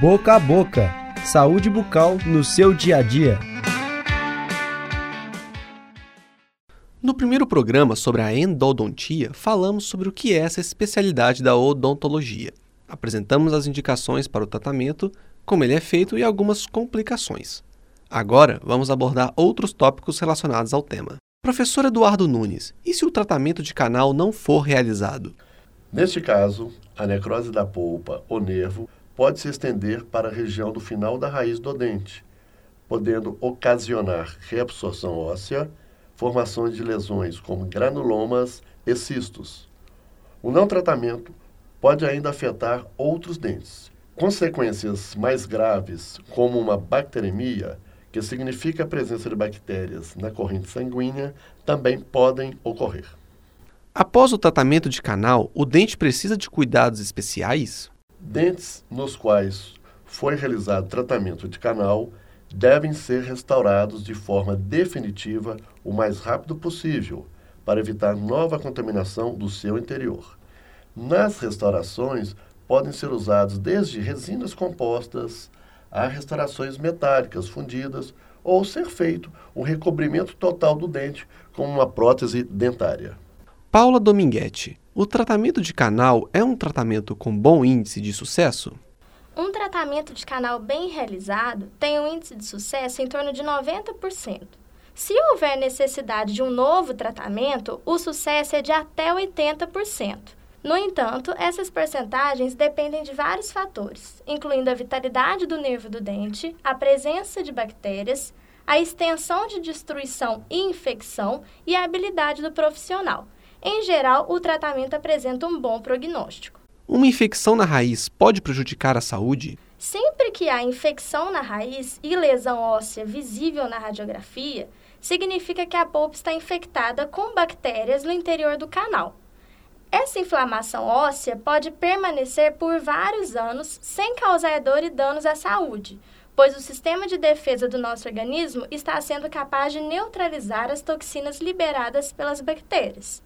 Boca a boca. Saúde bucal no seu dia a dia. No primeiro programa sobre a endodontia, falamos sobre o que é essa especialidade da odontologia. Apresentamos as indicações para o tratamento, como ele é feito e algumas complicações. Agora vamos abordar outros tópicos relacionados ao tema. Professor Eduardo Nunes, e se o tratamento de canal não for realizado? Neste caso, a necrose da polpa ou nervo pode se estender para a região do final da raiz do dente, podendo ocasionar reabsorção óssea, formações de lesões como granulomas e cistos. O não tratamento pode ainda afetar outros dentes. Consequências mais graves, como uma bacteremia, que significa a presença de bactérias na corrente sanguínea, também podem ocorrer. Após o tratamento de canal, o dente precisa de cuidados especiais? Dentes nos quais foi realizado tratamento de canal devem ser restaurados de forma definitiva o mais rápido possível, para evitar nova contaminação do seu interior. Nas restaurações, podem ser usados desde resinas compostas a restaurações metálicas fundidas ou ser feito um recobrimento total do dente com uma prótese dentária. Paula Dominguete, o tratamento de canal é um tratamento com bom índice de sucesso? Um tratamento de canal bem realizado tem um índice de sucesso em torno de 90%. Se houver necessidade de um novo tratamento, o sucesso é de até 80%. No entanto, essas percentagens dependem de vários fatores, incluindo a vitalidade do nervo do dente, a presença de bactérias, a extensão de destruição e infecção e a habilidade do profissional. Em geral, o tratamento apresenta um bom prognóstico. Uma infecção na raiz pode prejudicar a saúde? Sempre que há infecção na raiz e lesão óssea visível na radiografia, significa que a polpa está infectada com bactérias no interior do canal. Essa inflamação óssea pode permanecer por vários anos sem causar dor e danos à saúde, pois o sistema de defesa do nosso organismo está sendo capaz de neutralizar as toxinas liberadas pelas bactérias.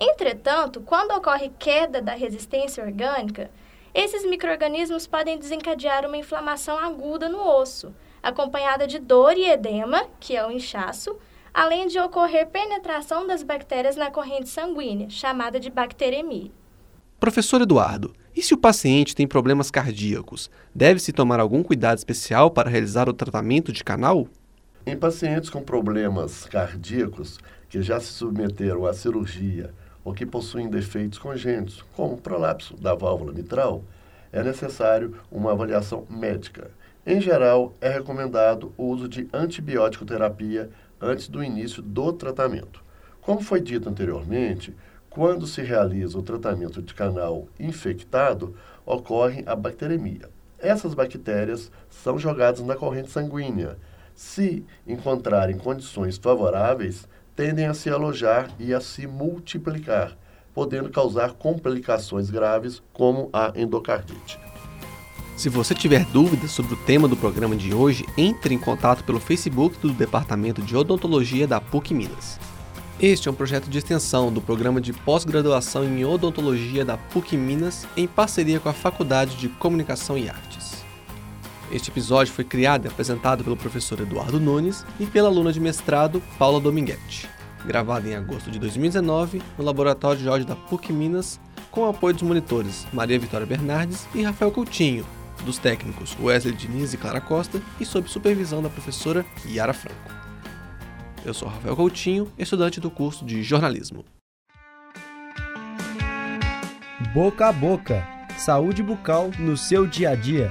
Entretanto, quando ocorre queda da resistência orgânica, esses microrganismos podem desencadear uma inflamação aguda no osso, acompanhada de dor e edema, que é o inchaço, além de ocorrer penetração das bactérias na corrente sanguínea, chamada de bacteremia. Professor Eduardo, e se o paciente tem problemas cardíacos, deve-se tomar algum cuidado especial para realizar o tratamento de canal? Em pacientes com problemas cardíacos que já se submeteram à cirurgia ou que possuem defeitos congênitos, como prolapso da válvula mitral, é necessário uma avaliação médica. Em geral, é recomendado o uso de antibiótico terapia antes do início do tratamento. Como foi dito anteriormente, quando se realiza o tratamento de canal infectado, ocorre a bacteremia. Essas bactérias são jogadas na corrente sanguínea. Se encontrarem condições favoráveis, tendem a se alojar e a se multiplicar, podendo causar complicações graves como a endocardite. Se você tiver dúvidas sobre o tema do programa de hoje, entre em contato pelo Facebook do Departamento de Odontologia da PUC Minas. Este é um projeto de extensão do programa de pós-graduação em odontologia da PUC Minas em parceria com a Faculdade de Comunicação e Artes. Este episódio foi criado e apresentado pelo professor Eduardo Nunes e pela aluna de mestrado Paula Dominguete. Gravado em agosto de 2019 no Laboratório de da PUC Minas, com o apoio dos monitores Maria Vitória Bernardes e Rafael Coutinho, dos técnicos Wesley Diniz e Clara Costa e sob supervisão da professora Yara Franco. Eu sou Rafael Coutinho, estudante do curso de jornalismo. Boca a boca. Saúde bucal no seu dia a dia.